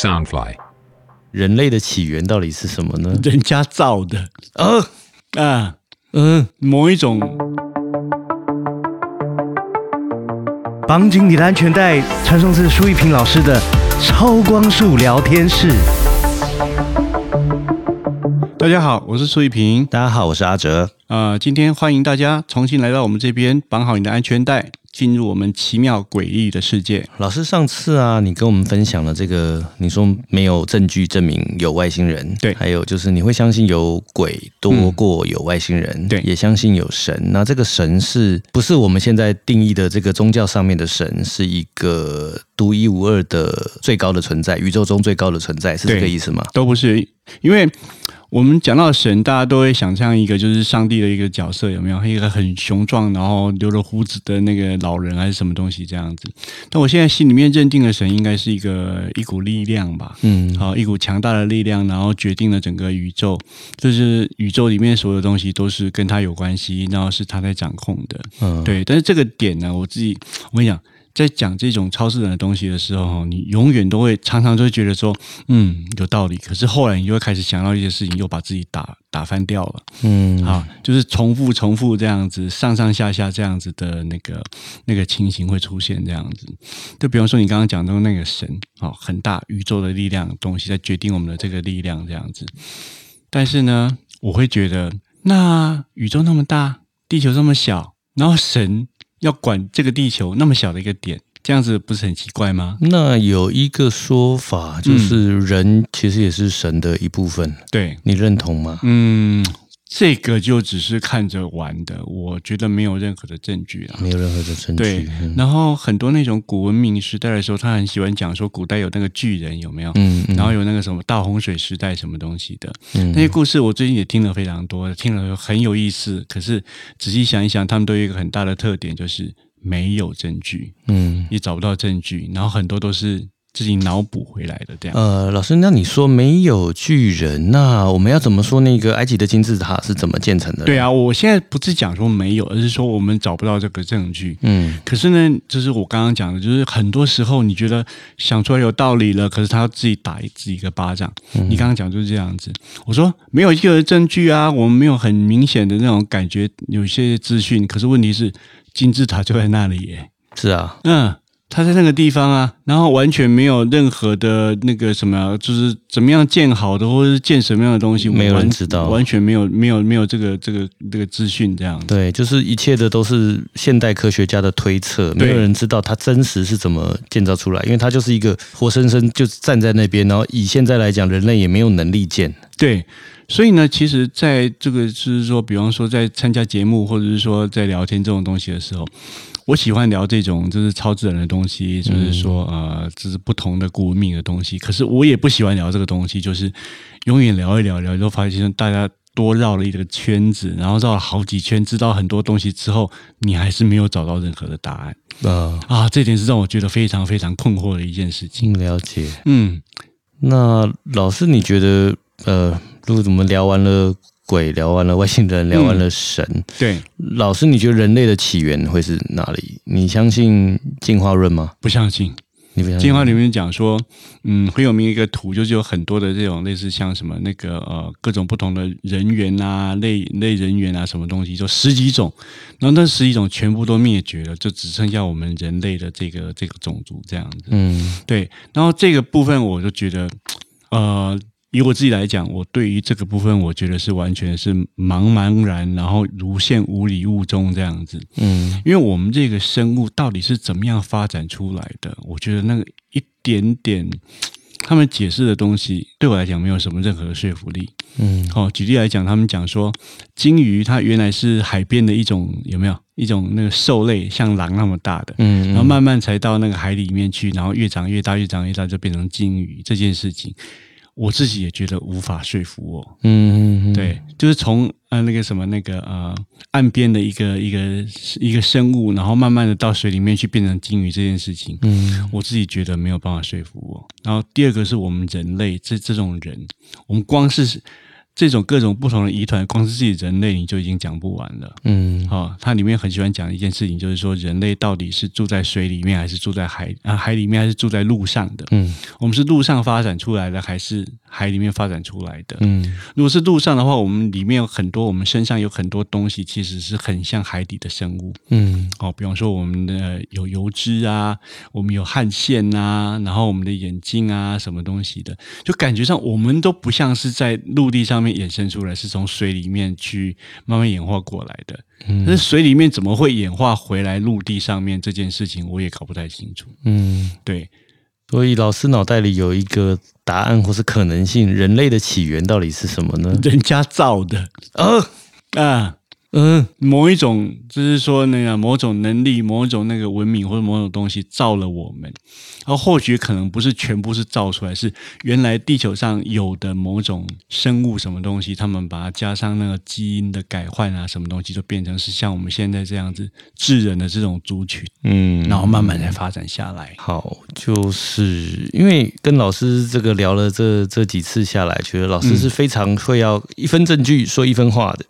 Soundfly，人类的起源到底是什么呢？人家造的。呃，啊，嗯，某一种。绑紧你的安全带，传送至舒一平老师的超光速聊天室。大家好，我是苏一平。大家好，我是阿哲。啊、今天欢迎大家重新来到我们这边，绑好你的安全带，进入我们奇妙诡异的世界。老师，上次啊，你跟我们分享了这个，你说没有证据证明有外星人，对还有就是你会相信有鬼多过有外星人，对也相信有神。那这个神是不是我们现在定义的这个宗教上面的神，是一个独一无二的最高的存在，宇宙中最高的存在，是这个意思吗？都不是，因为我们讲到神，大家都会想象一个就是上帝的一个角色，有没有？一个很雄壮，然后留了胡子的那个老人，还是什么东西这样子？但我现在心里面认定的神，应该是一个一股力量吧。嗯，好，一股强大的力量，然后决定了整个宇宙，就是宇宙里面所有的东西都是跟他有关系，然后是他在掌控的。嗯，对，但是这个点呢，我自己我跟你讲，在讲这种超自然的东西的时候，你永远都会常常就会觉得说，嗯，有道理。可是后来你就会开始想到一些事情，又把自己打打翻掉了。嗯，好，就是重复重复这样子，上上下下这样子的那个那个情形会出现这样子。就比方说你刚刚讲到那个神，哦，很大宇宙的力量东西在决定我们的这个力量这样子。但是呢，我会觉得，那宇宙那么大，地球这么小，然后神要管这个地球那么小的一个点，这样子不是很奇怪吗？那有一个说法，就是人其实也是神的一部分，对，你认同吗？嗯，这个就只是看着玩的，我觉得没有任何的证据啊。没有任何的证对据。嗯，然后很多那种古文明时代的时候，他很喜欢讲说古代有那个巨人有没有？嗯，嗯然后有那个什么大洪水时代什么东西的嗯那些故事，我最近也听了非常多，听了很有意思。可是仔细想一想，他们都有一个很大的特点，就是没有证据，嗯也找不到证据，然后很多都是自己脑补回来的这样。呃，老师，那你说没有巨人，那我们要怎么说那个埃及的金字塔是怎么建成的？对，啊，我现在不是讲说没有，而是说我们找不到这个证据。嗯可是呢，就是我刚刚讲的，就是很多时候你觉得想出来有道理了，可是他要自己打自己一个巴掌。你刚刚讲就是这样子。我说没有一个证据啊，我们没有很明显的那种感觉，有些资讯。可是问题是，金字塔就在那里耶，是啊，嗯，它在那个地方啊，然后完全没有任何的那个什么，就是怎么样建好的，或者是建什么样的东西，没有人知道完全没有没有没有这个这个这个资讯这样子。对，就是一切的都是现代科学家的推测，没有人知道它真实是怎么建造出来，因为它就是一个活生生就站在那边，然后以现在来讲，人类也没有能力建。对，所以呢，其实在这个就是说，比方说在参加节目或者是说在聊天这种东西的时候，我喜欢聊这种就是超自然的东西，就是说呃，就是不同的古文明的东西。可是我也不喜欢聊这个东西，就是永远聊一聊聊，就发现大家。多绕了一个圈子，然后绕了好几圈，知道很多东西之后，你还是没有找到任何的答案啊，啊！这点是让我觉得非常非常困惑的一件事情。嗯，了解。嗯，那老师，你觉得呃，如果我们聊完了鬼，聊完了外星人，聊完了神，对，老师，你觉得人类的起源会是哪里？你相信进化论吗？不相信。你不相信？进化里面讲说，嗯，很有名一个图，就是有很多的这种类似像什么那个呃各种不同的人猿啊、类类人猿啊什么东西，就十几种，然后那十几种全部都灭绝了，就只剩下我们人类的这个这个种族这样子。嗯对，然后这个部分我就觉得，呃，以我自己来讲，我对于这个部分，我觉得是完全是茫茫然，然后如现无里雾中这样子。嗯因为我们这个生物到底是怎么样发展出来的？我觉得那个一点点他们解释的东西，对我来讲没有什么任何的说服力。嗯哦，举例来讲，他们讲说，鲸鱼它原来是海边的一种有没有一种那个兽类，像狼那么大的，嗯，然后慢慢才到那个海里面去，然后越长越大，越长越大，就变成鲸鱼这件事情。我自己也觉得无法说服我，嗯嗯，对，就是从呃那个什么那个呃岸边的一个一个一个生物，然后慢慢的到水里面去变成鲸鱼这件事情，嗯。我自己觉得没有办法说服我。然后第二个是我们人类这这种人，我们光是这种各种不同的疑团，光是自己人类你就已经讲不完了。嗯哦，它里面很喜欢讲一件事情，就是说人类到底是住在水里面，还是住在海啊海里面，还是住在路上的？嗯我们是路上发展出来的，还是海里面发展出来的？嗯如果是陆上的话，我们里面有很多，我们身上有很多东西，其实是很像海底的生物。嗯哦，比方说我们的有油脂啊，我们有汗腺啊，然后我们的眼睛啊，什么东西的，就感觉上我们都不像是在陆地上面衍生出来，是从水里面去慢慢演化过来的。嗯但是水里面怎么会演化回来陆地上面这件事情，我也搞不太清楚。嗯，对，所以老师脑袋里有一个答案或是可能性，人类的起源到底是什么呢？人家造的呃啊。嗯。某一种，就是说那个某种能力、某一种那个文明或者某种东西造了我们，然后或许可能不是全部是造出来，是原来地球上有的某种生物什么东西，他们把它加上那个基因的改换啊，什么东西就变成是像我们现在这样子智人的这种族群，嗯，然后慢慢才发展下来。好，就是因为跟老师这个聊了这这几次下来，觉得老师是非常会要一分证据说一分话的。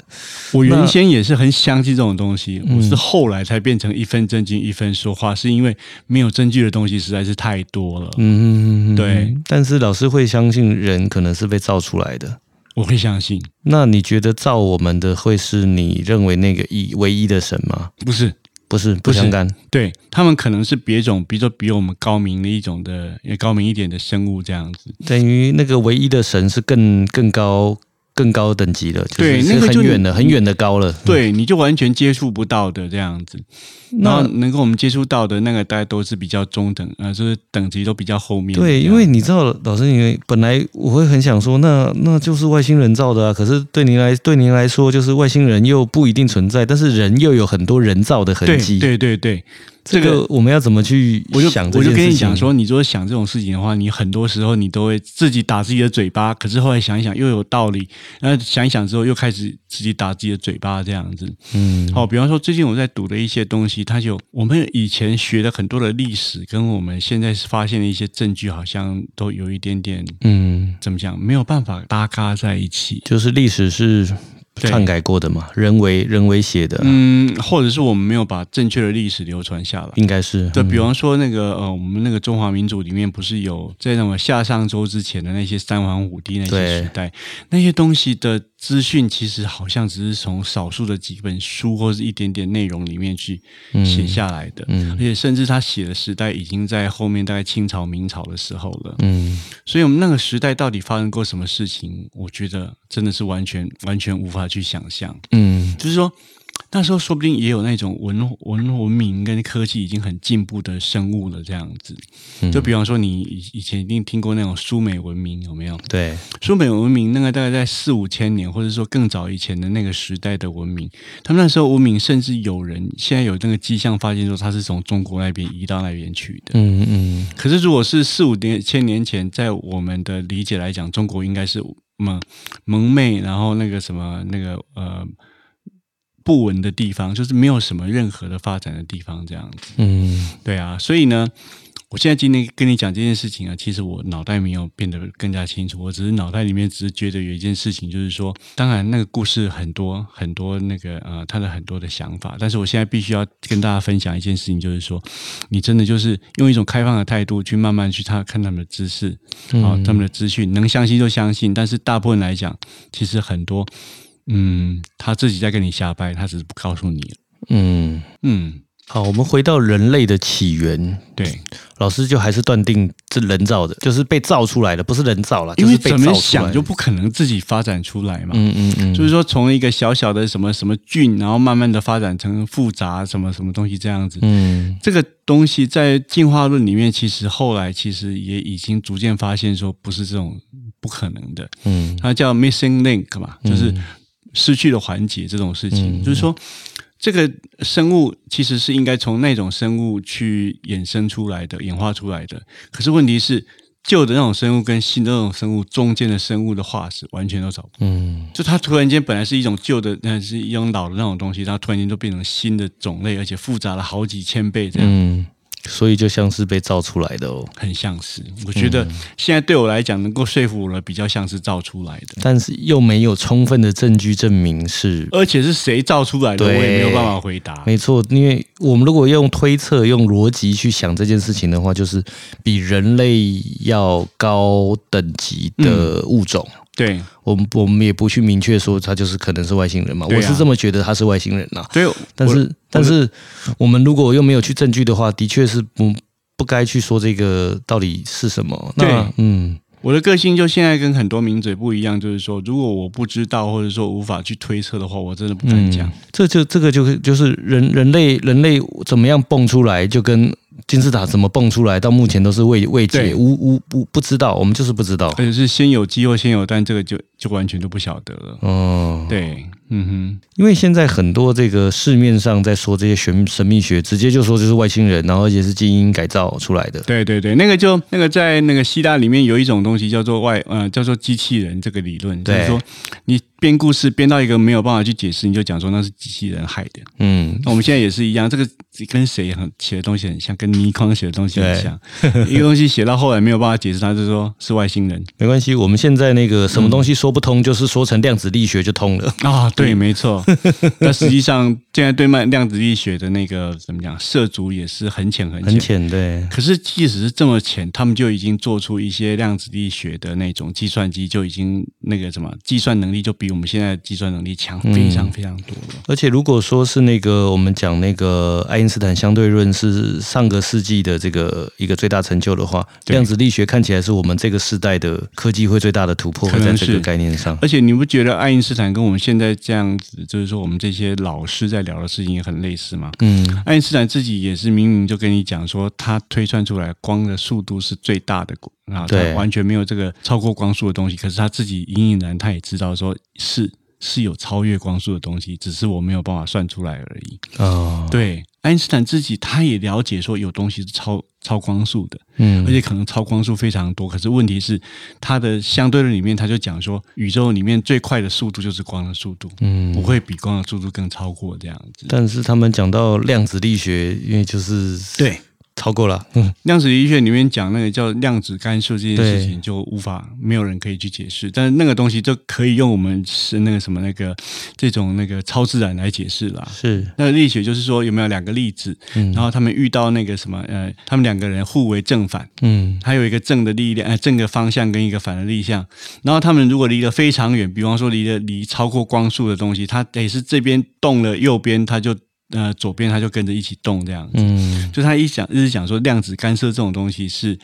我原先也是很相信这种东西，我是后来才变成一分正经一分说话，是因为没有证据的东西实在是太多了。嗯，对。但是老师会相信人可能是被造出来的。我会相信，那你觉得造我们的会是你认为那个一唯一的神吗？不是不是，不相干。对他们可能是别种，比如说比我们高明的一种的，也高明一点的生物这样子。等于那个唯一的神是更更高、更高等级的，就是是对那个就很远的、很远的高了。对，你就完全接触不到的这样子。那能够我们接触到的那个，大概都是比较中等，呃，就是等级都比较后面对，因为你知道，老师，因为本来我会很想说，那那就是外星人造的啊。可是对您来对您来说，就是外星人又不一定存在，但是人又有很多人造的痕迹。，对对对，这这个个我们要怎么去我就想这我就件事情？跟你讲说，你如果想这种事情的话，你很多时候你都会自己打自己的嘴巴，可是后来想一想又有道理，然后想一想之后又开始自己打自己的嘴巴这样子。嗯，好，比方说最近我在读的一些东西，它就我们以前学的很多的历史，跟我们现在发现的一些证据，好像都有一点点嗯，怎么讲，没有办法搭嘎在一起。就是历史是对篡改过的嘛，人为人为写的，嗯，或者是我们没有把正确的历史流传下来。应该是。对嗯。比方说那个呃，我们那个中华民族里面不是有在那么夏商周之前的那些三皇五帝那些时代，那些东西的资讯，其实好像只是从少数的几本书或是一点点内容里面去写下来的，嗯。而且甚至他写的时代已经在后面大概清朝明朝的时候了，嗯。所以我们那个时代到底发生过什么事情，我觉得真的是完全完全无法去想象。嗯就是说，那时候说不定也有那种文文文明跟科技已经很进步的生物了，这样子。嗯就比方说，你以以前一定听过那种苏美文明，有没有？对，苏美文明那个大概在四五千年，或者说更早以前的那个时代的文明，他们那时候文明甚至有人现在有那个迹象发现说，他是从中国那边移到那边去的。嗯嗯可是如果是四五年千年前，在我们的理解来讲，中国应该是蒙蒙昧，然后那个什么那个呃不稳的地方，就是没有什么任何的发展的地方，这样子。嗯对啊，所以呢，我现在今天跟你讲这件事情啊，其实我脑袋没有变得更加清楚，我只是脑袋里面只是觉得有一件事情，就是说，当然那个故事很多很多那个呃，他的很多的想法，但是我现在必须要跟大家分享一件事情，就是说，你真的就是用一种开放的态度去慢慢去他看他们的知识啊、他们的资讯，能相信就相信，但是大部分来讲，其实很多。嗯，他自己在跟你瞎掰，他只是不告诉你。嗯。嗯，好，我们回到人类的起源，对，老师就还是断定是人造的，就是被造出来的，不是人造了，因为就是怎么想就不可能自己发展出来嘛。嗯嗯嗯，就是说，从一个小小的什么什么菌，然后慢慢的发展成复杂什么什么东西这样子。嗯。这个东西在进化论里面，其实后来其实也已经逐渐发现说不是这种不可能的，嗯。它叫 missing link 嘛，就是失去了环节这种事情。嗯。就是说，这个生物其实是应该从那种生物去衍生出来的、演化出来的。可是问题是，旧的那种生物跟新的那种生物中间的生物的化石完全都找不到。嗯就它突然间本来是一种旧的，那是一种老的那种东西，它突然间就变成新的种类，而且复杂了好几千倍这样。嗯，所以就像是被造出来的哦。很像是，我觉得现在对我来讲，能够说服我的比较像是造出来的，但是又没有充分的证据证明是。而且是谁造出来的，我对也没有办法回答。没错，因为我们如果用推测、用逻辑去想这件事情的话，就是比人类要高等级的物种。对。我们我们也不去明确说他就是可能是外星人嘛，啊。我是这么觉得他是外星人呐、对，但是但是我们如果又没有去证据的话，的确是不不该去说这个到底是什么。那对。嗯，我的个性就现在跟很多名嘴不一样，就是说，如果我不知道或者说无法去推测的话，我真的不敢讲。这就这个就是就是人人类人类怎么样蹦出来，就跟金字塔怎么蹦出来，到目前都是未未解，无无不不知道，我们就是不知道。而且是先有鸡或先有蛋，这个就就完全都不晓得了。哦，对，嗯哼因为现在很多这个市面上在说这些玄神秘学，直接就说就是外星人，然后而且是基因改造出来的，。对对对，那个就那个在那个希腊里面有一种东西叫做外呃叫做机器人这个理论，就是说你编故事编到一个没有办法去解释，你就讲说那是机器人害的。嗯，那我们现在也是一样，这个跟谁很写的东西很像，跟倪匡写的东西很像。一个东西写到后来没有办法解释，他就说是外星人没关系，我们现在那个什么东西说不通，就是说成量子力学就通了。啊，对，没错。但实际上现在对慢量子力学的那个怎么讲涉足也是很浅很浅。很浅，对，可是即使是这么浅，他们就已经做出一些量子力学的那种计算机，就已经那个什么计算能力就比我们现在计算能力强非常非常多了。而且如果说是那个我们讲那个爱因斯坦相对论是上个世纪的这个一个最大成就的话，量子力学看起来是我们这个时代的科技会最大的突破，在这个概念上。而且你不觉得爱因斯坦跟我们现在这样子，就是说我们这些老师在聊的事情也很类似吗？嗯，爱因斯坦自己也是明明就跟你讲说，他推算出来光的速度是最大的啊，对完全没有这个超过光速的东西。可是他自己隐隐然他也知道说是是有超越光速的东西，只是我没有办法算出来而已。哦，对，爱因斯坦自己他也了解说有东西是超超光速的，嗯而且可能超光速非常多。可是问题是，他的相对论里面他就讲说，宇宙里面最快的速度就是光的速度，嗯不会比光的速度更超过这样子。但是他们讲到量子力学，因为就是对，超过了，嗯，量子力学里面讲那个叫量子干涉这件事情，就无法没有人可以去解释，但是那个东西就可以用我们是那个什么那个这种那个超自然来解释啦。是，那个力学就是说有没有两个粒子，嗯。然后他们遇到那个什么呃，他们两个人互为正反，嗯。还有一个正的力量，呃，正的方向跟一个反的力向。然后他们如果离得非常远，比方说离得离超过光速的东西，它得是这边动了，右边它就呃左边它就跟着一起动这样子。嗯，就他一讲一直讲说量子干涉这种东西是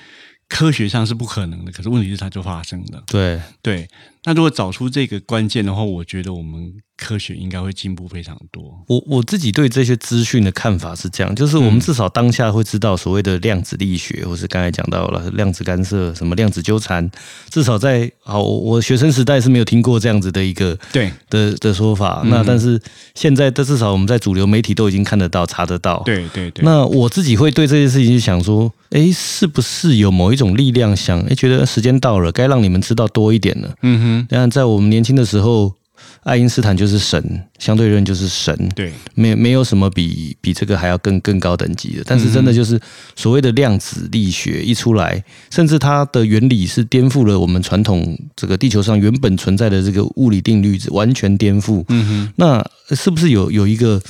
科学上是不可能的，可是问题是它就发生了。对，对，那如果找出这个关键的话，我觉得我们科学应该会进步非常多。我我自己对这些资讯的看法是这样，就是我们至少当下会知道所谓的量子力学，或是刚才讲到了量子干涉、什么量子纠缠，至少在好我我学生时代是没有听过这样子的一个对的的说法。嗯那但是现在的至少我们在主流媒体都已经看得到、查得到。。对对对，那我自己会对这些事情去想说，诶，是不是有某一种力量想，诶，觉得时间到了，该让你们知道多一点了。嗯哼，当然，在我们年轻的时候，爱因斯坦就是神，相对论就是神，对没没有什么比比这个还要更更高等级的。但是真的就是所谓的量子力学一出来，甚至它的原理是颠覆了我们传统这个地球上原本存在的这个物理定律，完全颠覆。嗯哼，那是不是有有一个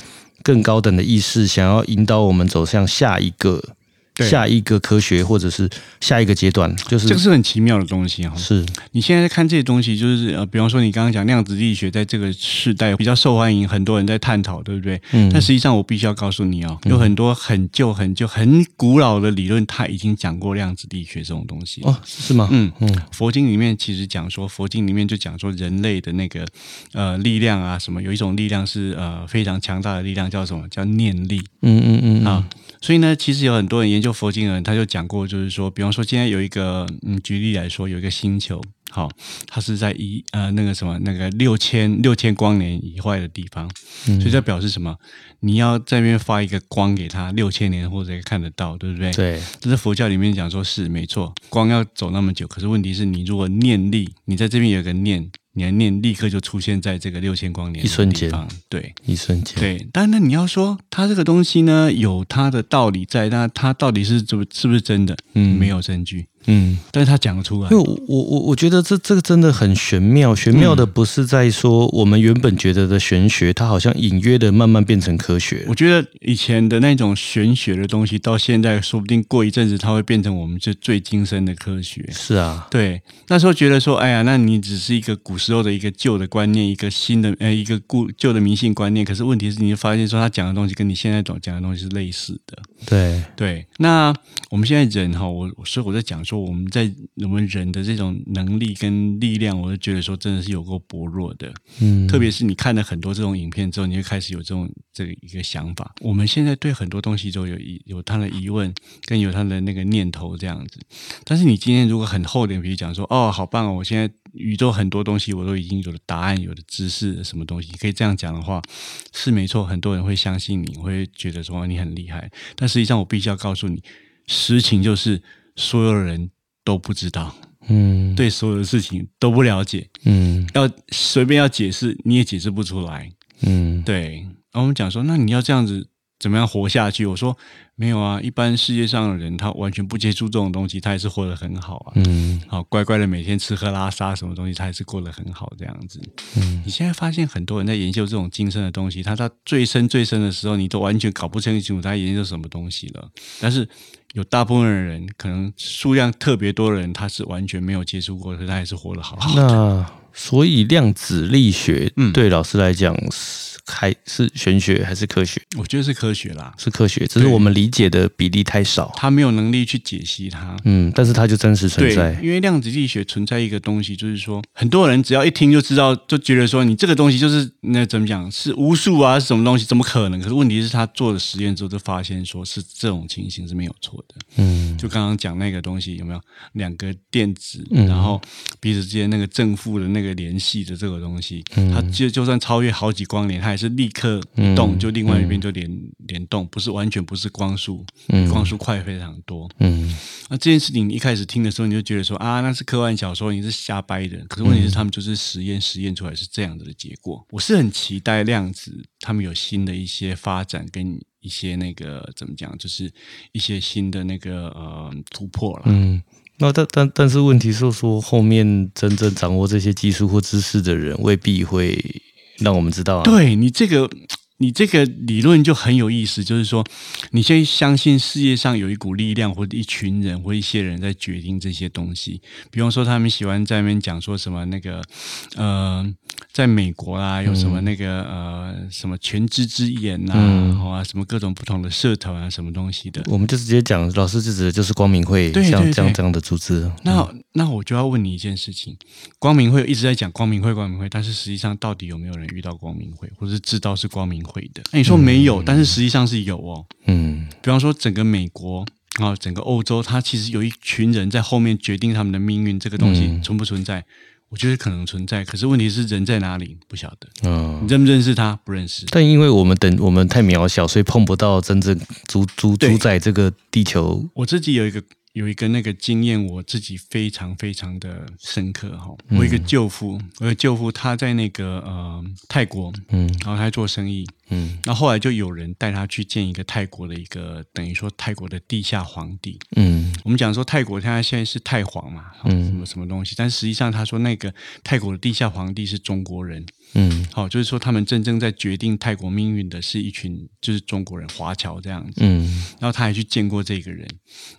更高等的意识，想要引导我们走向下一个对下一个科学，或者是下一个阶段？就是这个是很奇妙的东西哈、是你现在看这些东西，就是呃，比方说你刚刚讲量子力学在这个时代比较受欢迎，很多人在探讨，对不对？嗯但实际上我必须要告诉你哦，有很多很旧、很旧、很古老的理论，它已经讲过量子力学这种东西。哦，是吗？嗯嗯佛经里面其实讲说，佛经里面就讲说人类的那个呃力量啊，什么有一种力量是呃非常强大的力量，叫什么？叫念力。嗯嗯嗯嗯啊。所以呢，其实有很多人研究佛经的人，他就讲过，就是说，比方说，今天有一个，嗯，举例来说，有一个星球，好，它是在一呃那个什么那个六千六千光年以外的地方，嗯所以这表示什么？你要在那边发一个光给他，六千年或者看得到，对不对？。对，这是佛教里面讲说是没错，光要走那么久，可是问题是你如果念力，你在这边有一个念，你的念立刻就出现在这个六千光年一瞬间对。一瞬间，对，但那你要说它这个东西呢，有它的道理在，那它到底是怎么是不是真的？嗯没有证据，嗯。但是他讲得出来因为。我我我我觉得这这个真的很玄妙，玄妙的不是在说我们原本觉得的玄学，它好像隐约的慢慢变成科学我。觉得以前的那种玄学的东西，到现在说不定过一阵子，它会变成我们这最精深的科学。是啊，对，那时候觉得说，哎呀，那你只是一个古时候的一个旧的观念，一个新的呃一个故旧的迷信观念。可是问题是，你就发现说，他讲的东西跟你现在讲讲的东西是类似的。对，对，那我们现在人哈，我所以我在讲说，我们在我们人的这种能力跟力量，我就觉得说，真的是有够薄弱的。嗯，特别是你看了很多这种影片之后，你会开始有这种这个一个想法。我们现在对很多东西都有疑有他的疑问，跟有他的那个念头这样子。但是你今天如果很厚脸皮讲说，哦，好棒哦，我现在宇宙很多东西我都已经有了答案，有了知识，什么东西可以这样讲的话，是没错，很多人会相信你，会觉得说你很厉害。但实际上，我必须要告诉你，实情就是所有人都不知道，嗯，，对所有的事情都不了解。嗯。要随便要解释，你也解释不出来。嗯，对，然后我们讲说，那你要这样子怎么样活下去？我说没有啊，一般世界上的人他完全不接触这种东西，他也是活得很好啊。嗯好，乖乖的每天吃喝拉撒什么东西，他也是过得很好这样子。嗯你现在发现很多人在研究这种精深的东西，他到最深最深的时候，你都完全搞不清楚他研究什么东西了。但是有大部分的人，可能数量特别多的人，他是完全没有接触过，可他还是活得好好的。那所以量子力学嗯对老师来讲是还是玄学还是科学？我觉得是科学啦，是科学，只是我们理解的比例太少。他没有能力去解析它。嗯，但是它就真实存对在，。因为量子力学存在一个东西，就是说，很多人只要一听就知道，就觉得说你这个东西就是那怎么讲是无数啊，是什么东西？怎么可能？可是问题是他做了实验之后，就发现说是这种情形是没有错的。嗯就刚刚讲那个东西有没有两个电子，嗯然后彼此之间那个正负的那个联系的这个东西，嗯它就就算超越好几光年，它也是立刻一动，嗯就另外一边就联联动，不是完全不是光速，嗯光速快非常多。嗯那这件事情一开始听的时候，你就觉得说啊，那是科幻小说，你是瞎掰的。可是问题是，他们就是实验，实验出来是这样子的结果。我是很期待量子他们有新的一些发展，跟一些那个怎么讲，就是一些新的那个呃突破了。嗯。那但但但是问题是说，后面真正掌握这些技术或知识的人，未必会让我们知道啊。对你这个，你这个理论就很有意思，就是说，你先相信世界上有一股力量，或者一群人，或一些人在决定这些东西。比方说，他们喜欢在那边讲说什么那个，呃，在美国啦，有什么那个、呃什么全知之眼呐、嗯啊，什么各种不同的社团啊，什么东西的。我们就直接讲，老师就指的就是光明会，对对对像这样这样的组织。那那我就要问你一件事情：光明会一直在讲光明会，光明会，但是实际上到底有没有人遇到光明会，或者是知道是光明会的？那你说没有，但是实际上是有哦。嗯比方说，整个美国啊，整个欧洲，它其实有一群人在后面决定他们的命运，这个东西嗯存不存在？我觉得可能存在，可是问题是人在哪里？不晓得。嗯你。认不认识他？不认识。但因为我们等我们太渺小，所以碰不到真正主主主宰这个地球。我自己有一个有一个那个经验，我自己非常非常的深刻哈。我有一个舅父，我的舅父他在那个呃泰国，嗯。然后他在做生意，嗯。然后后来就有人带他去见一个泰国的一个等于说泰国的地下皇帝。嗯。我们讲说泰国他现在是泰皇嘛，嗯。什么什么东西，但实际上他说那个泰国的地下皇帝是中国人，嗯好、就是说他们真正在决定泰国命运的是一群就是中国人华侨这样子。嗯然后他还去见过这个人，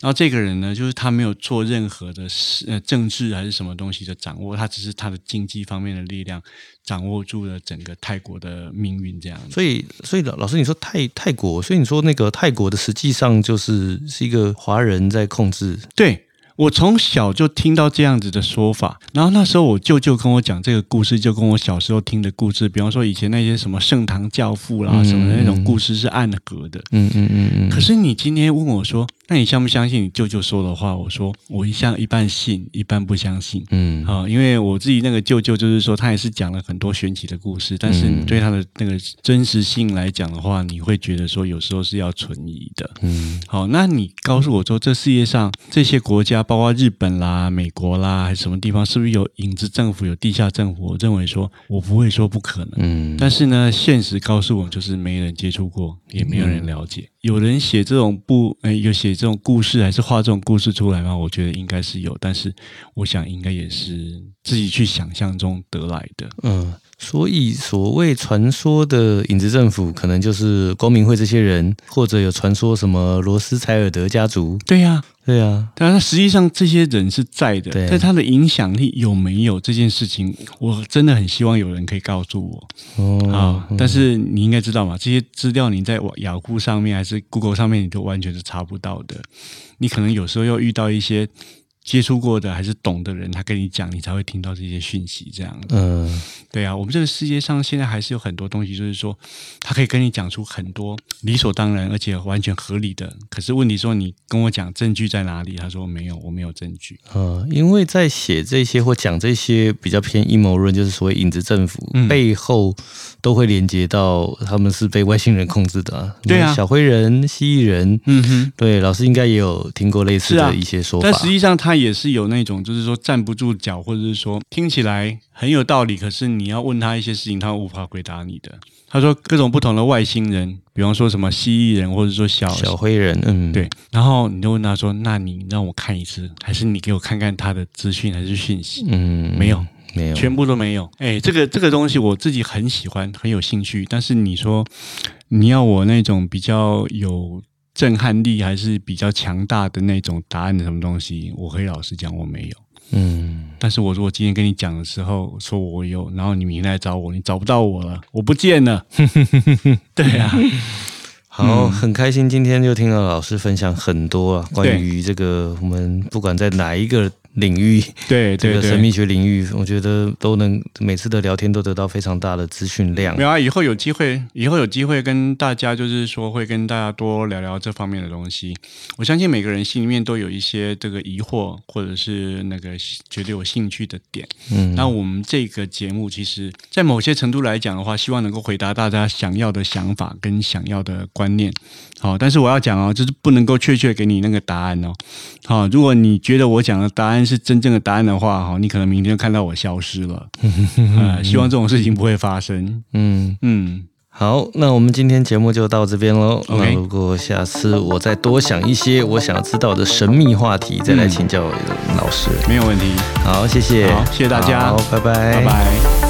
然后这个人呢，就是他没有做任何的事呃政治还是什么东西的掌握，他只是他的经济方面的力量掌握住了整个泰国的命运这样子。所以，所以老老师，你说泰泰国，所以你说那个泰国的实际上就是是一个华人在控制。对我从小就听到这样子的说法，然后那时候我舅舅跟我讲这个故事，就跟我小时候听的故事，比方说以前那些什么盛唐教父啦、嗯什么的那种故事是暗合的。嗯嗯嗯嗯。可是你今天问我说，那你相不相信你舅舅说的话？我说我一向一半信，一半不相信。嗯啊、因为我自己那个舅舅就是说，他也是讲了很多玄奇的故事，但是你对他的那个真实性来讲的话，你会觉得说有时候是要存疑的。嗯好，那你告诉我说，这世界上这些国家，包括日本啦、美国啦，还是什么地方，是不是有影子政府、有地下政府？我认为说，我不会说不可能。嗯但是呢，现实告诉我们，就是没人接触过，也没有人了解。有人写这种不，呃，有写这种故事，还是画这种故事出来吗？我觉得应该是有，但是我想应该也是自己去想象中得来的。嗯，所以所谓传说的影子政府，可能就是光明会这些人，或者有传说什么罗斯柴尔德家族。对呀、对啊，但是实际上这些人是在的，对。但他的影响力有没有这件事情，我真的很希望有人可以告诉我。哦啊、但是你应该知道嘛，这些资料你在雅虎上面还是 Google 上面，你都完全是查不到的。你可能有时候要遇到一些接触过的还是懂的人，他跟你讲，你才会听到这些讯息。这样，嗯对啊，我们这个世界上现在还是有很多东西，就是说，他可以跟你讲出很多理所当然而且完全合理的。可是问题说，你跟我讲证据在哪里？他说没有，我没有证据。呃，因为在写这些或讲这些比较偏阴谋论，就是所谓影子政府、嗯背后，都会连接到他们是被外星人控制的、啊。对啊小灰人、蜥蜴人。嗯哼。对，老师应该也有听过类似的一些说法。但实际上，他也是有那种，就是说站不住脚，或者是说听起来很有道理，可是你要问他一些事情，他无法回答你的。他说各种不同的外星人，比方说什么蜥蜴人，或者说小小灰人，嗯，对，然后你就问他说：“那你让我看一次，还是你给我看看他的资讯还是讯息？”嗯，没有，没有，全部都没有。哎，这个这个东西我自己很喜欢，很有兴趣。但是你说你要我那种比较有震撼力，还是比较强大的那种答案的什么东西，我可以老实讲，我没有。嗯，但是我如果今天跟你讲的时候说我有，然后你明天来找我，你找不到我了，我不见了。对啊，好，很开心今天就听到老师分享很多啊，关于这个我们不管在哪一个领域，对。这个神秘学领域，我觉得都能每次的聊天都得到非常大的资讯量没。有啊，以后有机会，以后有机会跟大家，就是说会跟大家多聊聊这方面的东西。我相信每个人心里面都有一些这个疑惑，或者是那个觉得有兴趣的点。嗯，那我们这个节目，其实在某些程度来讲的话，希望能够回答大家想要的想法跟想要的观念。好，但是我要讲哦，就是不能够确切给你那个答案哦。好，如果你觉得我讲的答案是真正的答案的话，哈，你可能明天就看到我消失了。呃，希望这种事情不会发生。嗯，嗯，好，那我们今天节目就到这边喽。那如果下次我再多想一些我想要知道的神秘话题，再来请教老师。没有问题。好，谢谢，好谢谢大家好，拜拜，拜拜。